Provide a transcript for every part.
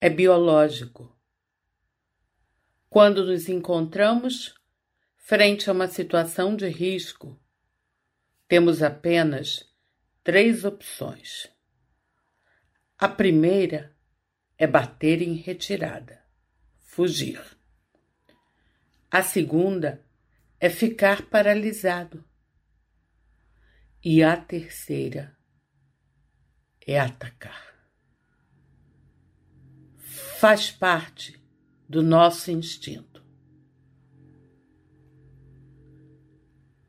é biológico. Quando nos encontramos frente a uma situação de risco, temos apenas três opções. A primeira é bater em retirada, fugir. A segunda é ficar paralisado. E a terceira é atacar. Faz parte do nosso instinto.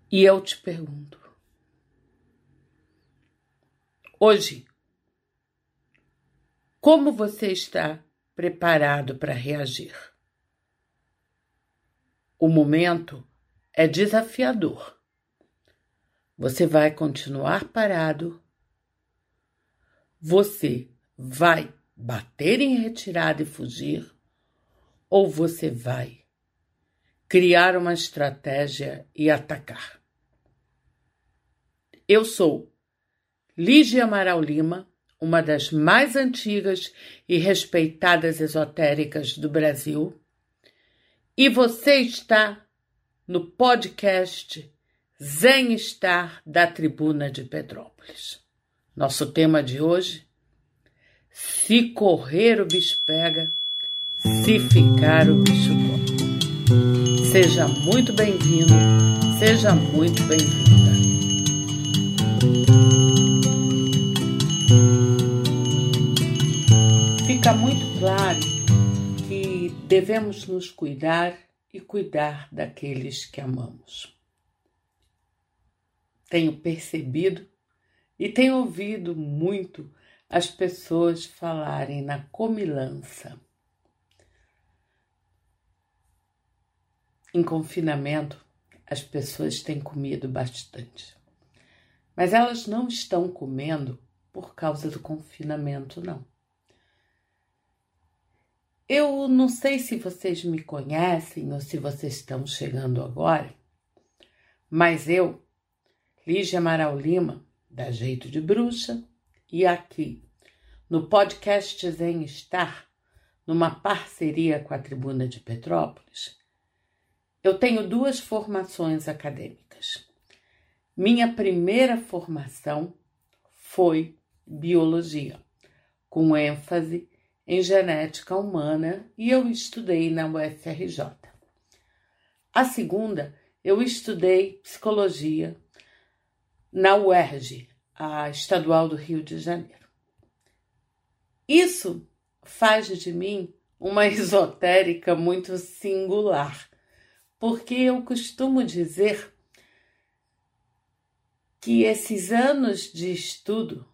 E eu te pergunto: hoje, como você está preparado para reagir? O momento é desafiador. Você vai continuar parado. Você vai bater em retirada e fugir, ou você vai criar uma estratégia e atacar. Eu sou Lígia Amaral Lima uma das mais antigas e respeitadas esotéricas do Brasil, e você está no podcast Zen Star da Tribuna de Petrópolis. Nosso tema de hoje: se correr o bicho pega, se ficar o bicho come. Seja muito bem-vindo, seja muito bem-vinda. fica muito claro que devemos nos cuidar e cuidar daqueles que amamos. Tenho percebido e tenho ouvido muito as pessoas falarem na comilança. Em confinamento, as pessoas têm comido bastante. Mas elas não estão comendo por causa do confinamento, não. Eu não sei se vocês me conhecem ou se vocês estão chegando agora, mas eu, Lígia Amaral Lima, da Jeito de Bruxa, e aqui no podcast Zen Star, numa parceria com a Tribuna de Petrópolis, eu tenho duas formações acadêmicas. Minha primeira formação foi biologia, com ênfase em genética humana e eu estudei na UFRJ. A segunda, eu estudei psicologia na UERJ, a Estadual do Rio de Janeiro. Isso faz de mim uma esotérica muito singular, porque eu costumo dizer que esses anos de estudo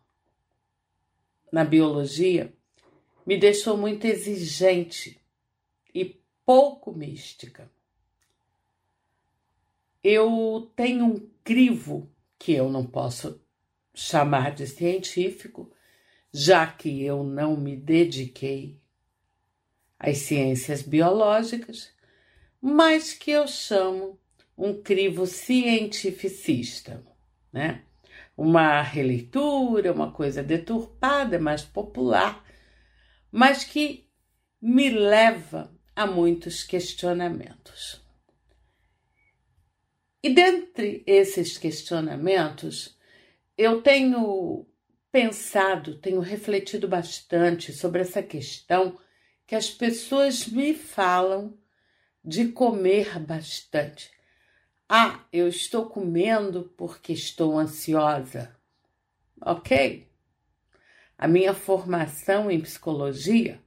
na biologia me deixou muito exigente e pouco mística. Eu tenho um crivo que eu não posso chamar de científico, já que eu não me dediquei às ciências biológicas, mas que eu chamo um crivo cientificista, né? Uma releitura, uma coisa deturpada, mais popular, mas que me leva a muitos questionamentos. E dentre esses questionamentos, eu tenho pensado, tenho refletido bastante sobre essa questão que as pessoas me falam de comer bastante. Ah, eu estou comendo porque estou ansiosa. Ok? A minha formação em psicologia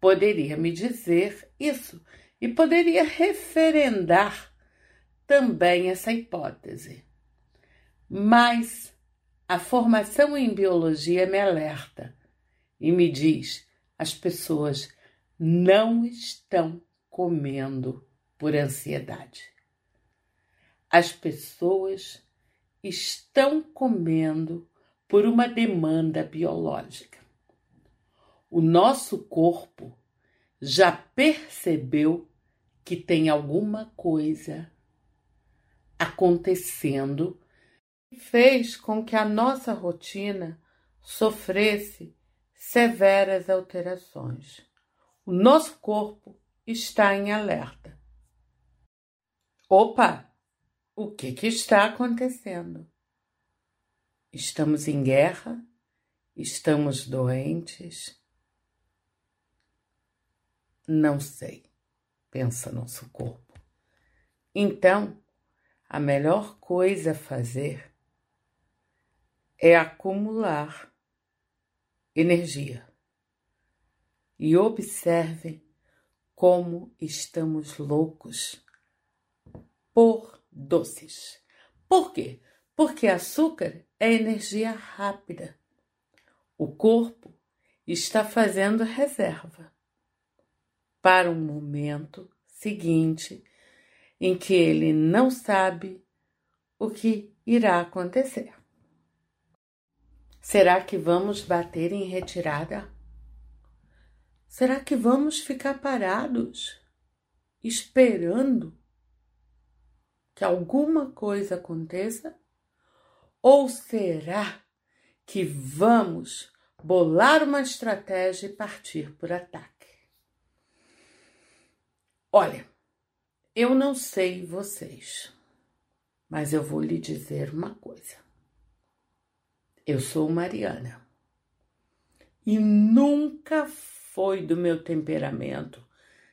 poderia me dizer isso e poderia referendar também essa hipótese. Mas a formação em biologia me alerta e me diz: as pessoas não estão comendo por ansiedade. As pessoas estão comendo por uma demanda biológica. O nosso corpo já percebeu que tem alguma coisa acontecendo fez com que a nossa rotina sofresse severas alterações. o nosso corpo está em alerta. Opa! O que, que está acontecendo? Estamos em guerra? Estamos doentes? Não sei, pensa nosso corpo. Então, a melhor coisa a fazer é acumular energia. E observe como estamos loucos por doces. Por quê? Porque açúcar é energia rápida. O corpo está fazendo reserva para um momento seguinte em que ele não sabe o que irá acontecer. Será que vamos bater em retirada? Será que vamos ficar parados, esperando que alguma coisa aconteça? Ou será que vamos bolar uma estratégia e partir por ataque? Olha, eu não sei vocês, mas eu vou lhe dizer uma coisa. Eu sou Mariana e nunca foi do meu temperamento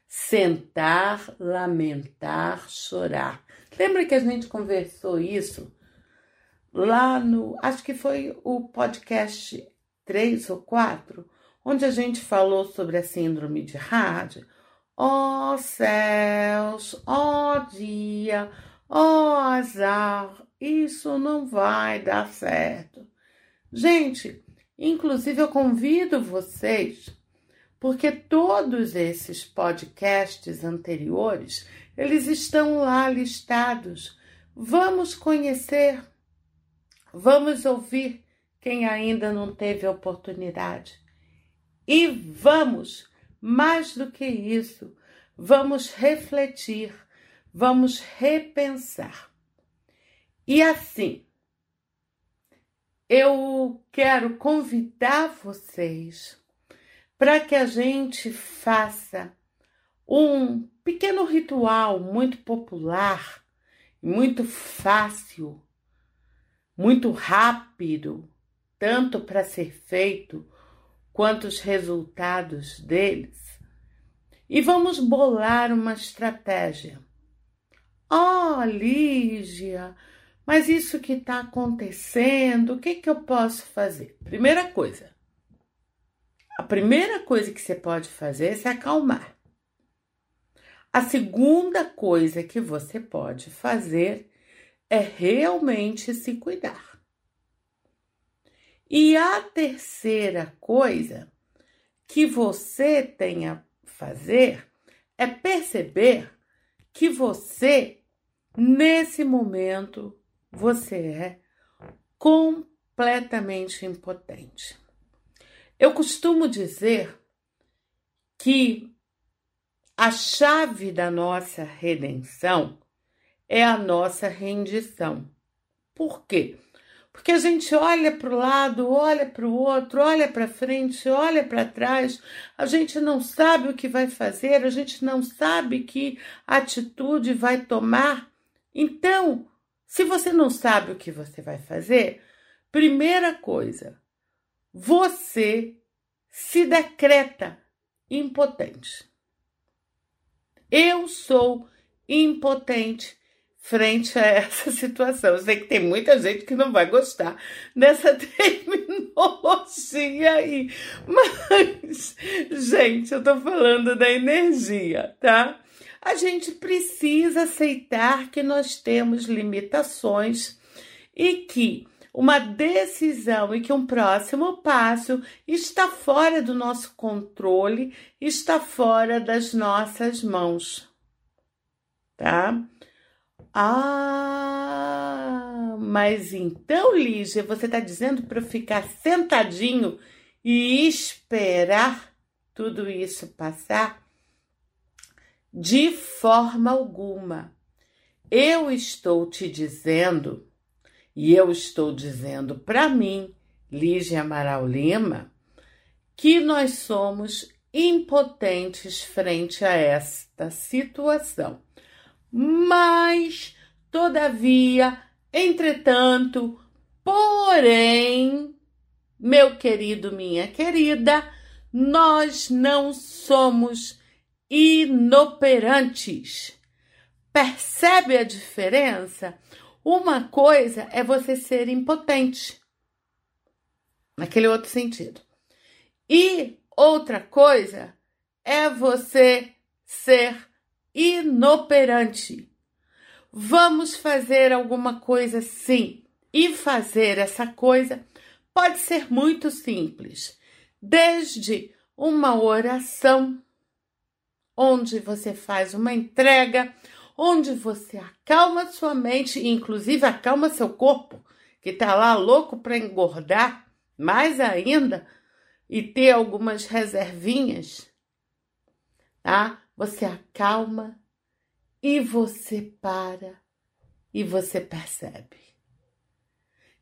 sentar, lamentar, chorar. Lembra que a gente conversou isso lá no, acho que foi o podcast 3 ou 4, onde a gente falou sobre a síndrome de Hard. Ó oh, céus, ó oh, dia, ó oh, azar, isso não vai dar certo. Gente, inclusive eu convido vocês, porque todos esses podcasts anteriores, eles estão lá listados. Vamos conhecer, vamos ouvir quem ainda não teve oportunidade. E vamos mais do que isso, vamos refletir, vamos repensar. E assim, eu quero convidar vocês para que a gente faça um pequeno ritual muito popular, muito fácil, muito rápido, tanto para ser feito quanto os resultados deles, e vamos bolar uma estratégia. Oh, Lígia, mas isso que está acontecendo, o que, que eu posso fazer? Primeira coisa, a primeira coisa que você pode fazer é se acalmar. A segunda coisa que você pode fazer é realmente se cuidar. E a terceira coisa que você tem a fazer é perceber que você, nesse momento, você é completamente impotente. Eu costumo dizer que a chave da nossa redenção é a nossa rendição. Por quê? Porque a gente olha para o lado, olha para o outro, olha para frente, olha para trás, a gente não sabe o que vai fazer, a gente não sabe que atitude vai tomar. Então, se você não sabe o que você vai fazer, primeira coisa, você se decreta impotente. Eu sou impotente frente a essa situação. Eu sei que tem muita gente que não vai gostar dessa terminologia aí, mas, gente, eu tô falando da energia, tá? A gente precisa aceitar que nós temos limitações e que uma decisão e que um próximo passo está fora do nosso controle, está fora das nossas mãos, tá? Ah, mas então, Lígia, você está dizendo para eu ficar sentadinho e esperar tudo isso passar? De forma alguma. Eu estou te dizendo, e eu estou dizendo para mim, Lígia Amaral Lima, que nós somos impotentes frente a esta situação. Mas, todavia, entretanto, porém, meu querido, minha querida, nós não somos inoperantes. Percebe a diferença? Uma coisa é você ser impotente, naquele outro sentido. E outra coisa é você ser inoperante. Vamos fazer alguma coisa sim. E fazer essa coisa pode ser muito simples, desde uma oração, onde você faz uma entrega, onde você acalma sua mente e, inclusive, acalma seu corpo, que está lá louco para engordar mais ainda e ter algumas reservinhas, tá? Você acalma e você para e você percebe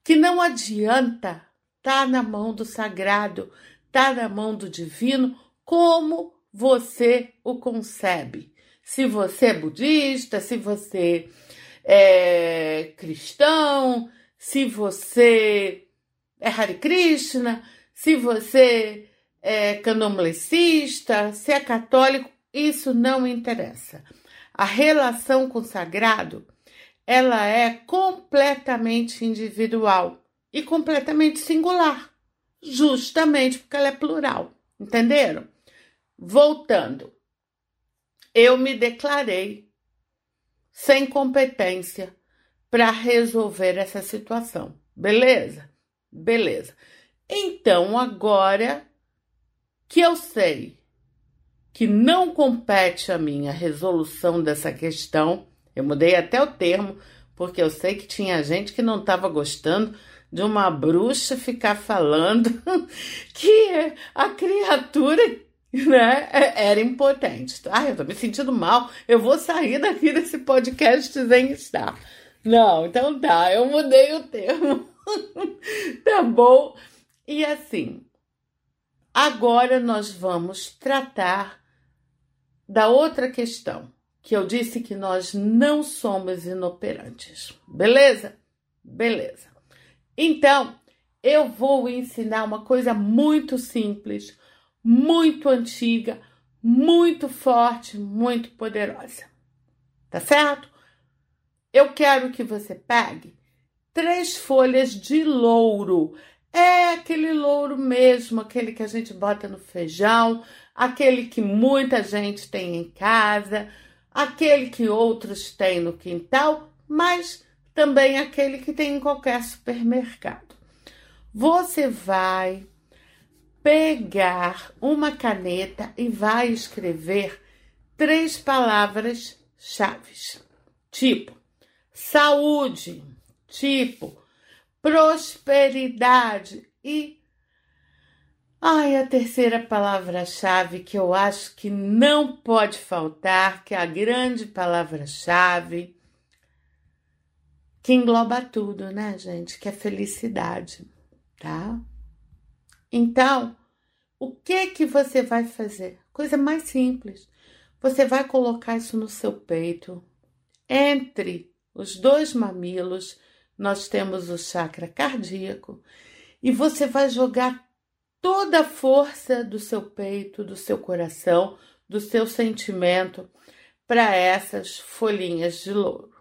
que não adianta tá na mão do sagrado, tá na mão do divino, como você o concebe. Se você é budista, se você é cristão, se você é Hare Krishna, se você é candomblessista, se é católico, isso não interessa. A relação com o sagrado, ela é completamente individual e completamente singular, justamente porque ela é plural. Entenderam? Voltando, eu me declarei sem competência para resolver essa situação. Beleza? Beleza. Então, agora que eu sei que não compete a minha resolução dessa questão, eu mudei até o termo, porque eu sei que tinha gente que não estava gostando de uma bruxa ficar falando que a criatura né, era impotente. Ai, eu tô me sentindo mal, eu vou sair daqui desse podcast sem estar. Não, então tá, eu mudei o termo. tá bom? E assim, agora nós vamos tratar da outra questão, que eu disse que nós não somos inoperantes. Beleza? Beleza. Então, eu vou ensinar uma coisa muito simples, muito antiga, muito forte, muito poderosa. Tá certo? Eu quero que você pegue três folhas de louro. É aquele louro mesmo, aquele que a gente bota no feijão, aquele que muita gente tem em casa, aquele que outros têm no quintal, mas também aquele que tem em qualquer supermercado. Você vai pegar uma caneta e vai escrever três palavras-chave, tipo saúde, tipo prosperidade e Ai, a terceira palavra-chave que eu acho que não pode faltar, que é a grande palavra-chave, que engloba tudo, né, gente? Que é felicidade, tá? Então, o que que você vai fazer? Coisa mais simples. Você vai colocar isso no seu peito. Entre os dois mamilos, nós temos o chakra cardíaco e você vai jogar toda a força do seu peito, do seu coração, do seu sentimento para essas folhinhas de louro.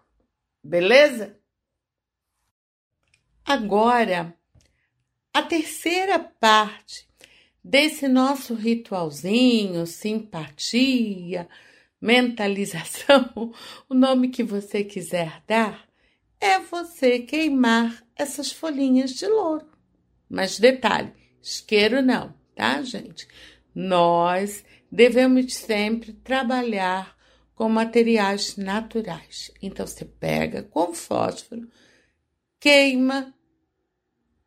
Beleza? Agora, a terceira parte desse nosso ritualzinho, simpatia, mentalização, o nome que você quiser dar, é você queimar essas folhinhas de louro. Mas detalhe, Isqueiro não, tá, gente? Nós devemos sempre trabalhar com materiais naturais. Então você pega com fósforo, queima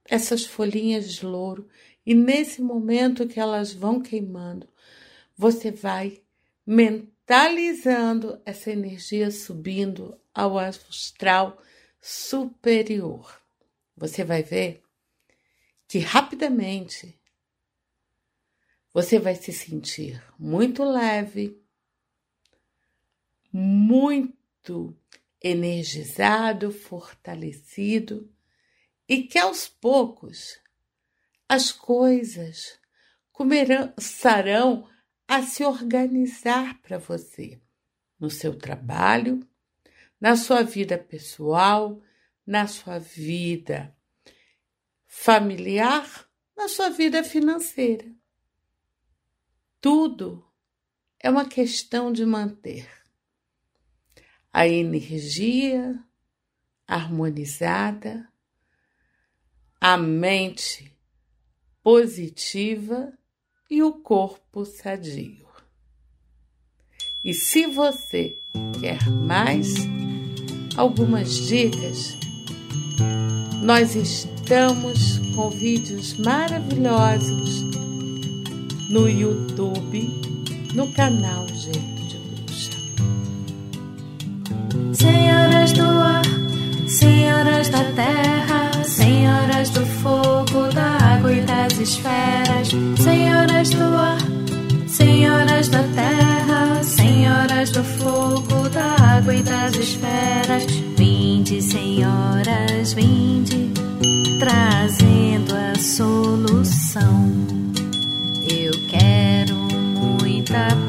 essas folhinhas de louro e nesse momento que elas vão queimando, você vai mentalizando essa energia subindo ao astral superior. Você vai ver que rapidamente Você vai se sentir muito leve, muito energizado, fortalecido e que aos poucos as coisas começarão a se organizar para você no seu trabalho, na sua vida pessoal, na sua vida familiar, na sua vida financeira. Tudo é uma questão de manter a energia harmonizada, a mente positiva e o corpo sadio. E se você quer mais algumas dicas, nós estamos com vídeos maravilhosos no YouTube, no canal Jeito de Bruxa. Senhoras do ar, senhoras da terra, senhoras do fogo, da água e das esferas, senhoras do ar, senhoras da terra, senhoras do fogo, da água e das esferas, vinde, senhoras, vinde, trazendo a solução. Eu quero muita paz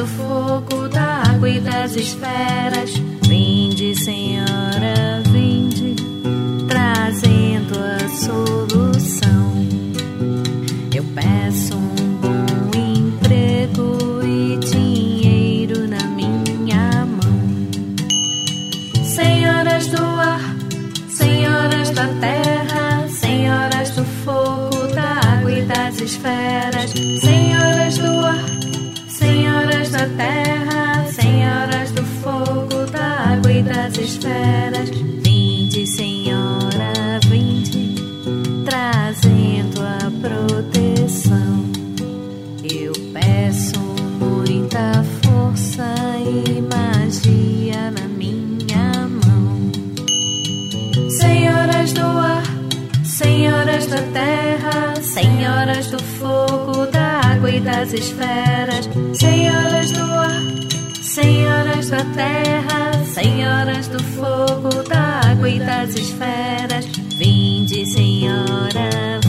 do fogo, da água e das esferas. E magia na minha mão. Senhoras do ar, senhoras da terra, senhoras do fogo, da água e das esferas. Senhoras do ar, senhoras da terra, senhoras do fogo, da água e das esferas. Vinde, Senhora,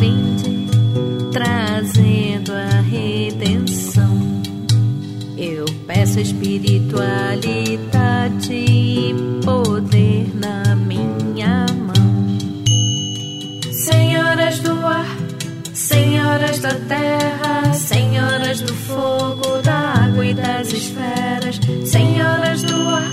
peço espiritualidade e poder na minha mão. Senhoras do ar, senhoras da terra, senhoras do fogo, da água e das esferas. Senhoras do ar,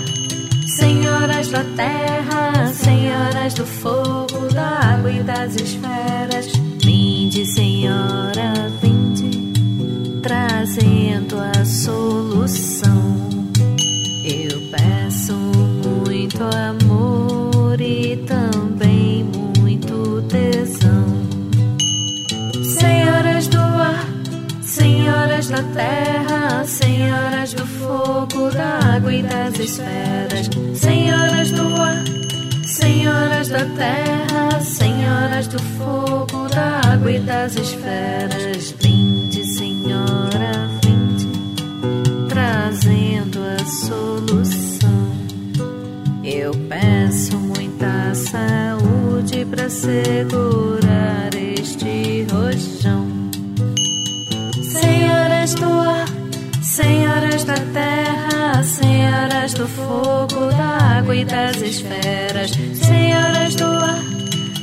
senhoras da terra, senhoras do fogo, da água e das esferas. Vinde, Senhora, vinde, trazendo a solução. Eu peço muito amor e também muito tesão. Senhoras do ar, senhoras da terra, senhoras do fogo, da água e das esferas. Senhoras do ar, senhoras da terra, senhoras do fogo, da água e das esferas. Solução. Eu peço muita saúde para segurar este rojão. Senhoras do ar, senhoras da terra, senhoras do fogo, da água e das esferas. Senhoras do ar,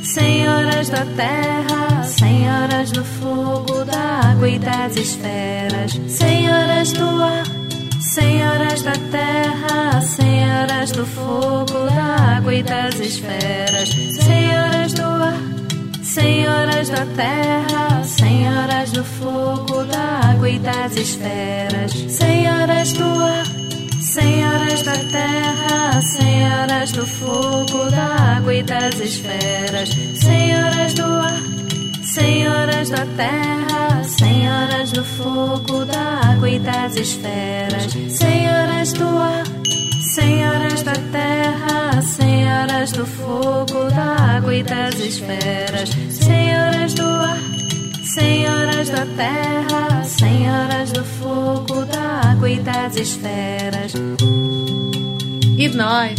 senhoras da terra, senhoras do fogo, da água e das esferas. Senhoras do ar, senhoras da terra, senhoras do fogo, da água e das esferas. Senhoras do ar, senhoras da terra, senhoras do fogo, da água e das esferas. Senhoras do ar, senhoras da terra, senhoras do fogo, da água e das esferas. Senhoras do ar, Senhoras da terra, senhoras do fogo, da água e das esferas, senhoras do ar, senhoras da terra, senhoras do fogo, da água e das esferas, senhoras do ar, senhoras da terra, senhoras do fogo, da água e das esferas. E nós,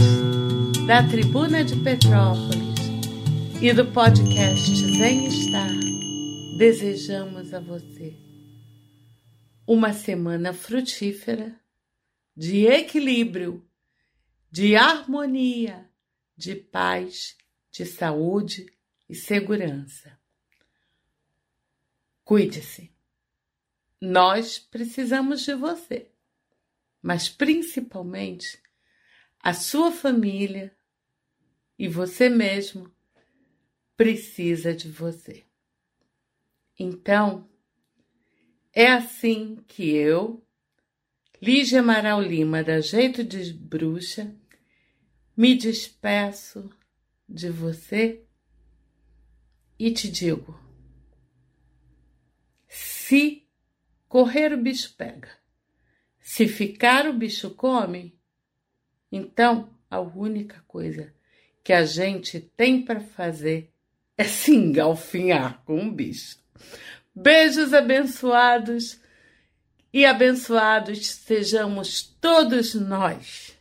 da Tribuna de Petrópolis e do podcast Vem Estar, desejamos a você uma semana frutífera, de equilíbrio, de harmonia, de paz, de saúde e segurança. Cuide-se. Nós precisamos de você, mas principalmente a sua família e você mesmo precisa de você. Então, é assim que eu, Lígia Amaral Lima, da Jeito de Bruxa, me despeço de você e te digo: se correr o bicho pega, se ficar o bicho come, então a única coisa que a gente tem para fazer é se engalfinhar com um bicho. Beijos abençoados e abençoados sejamos todos nós.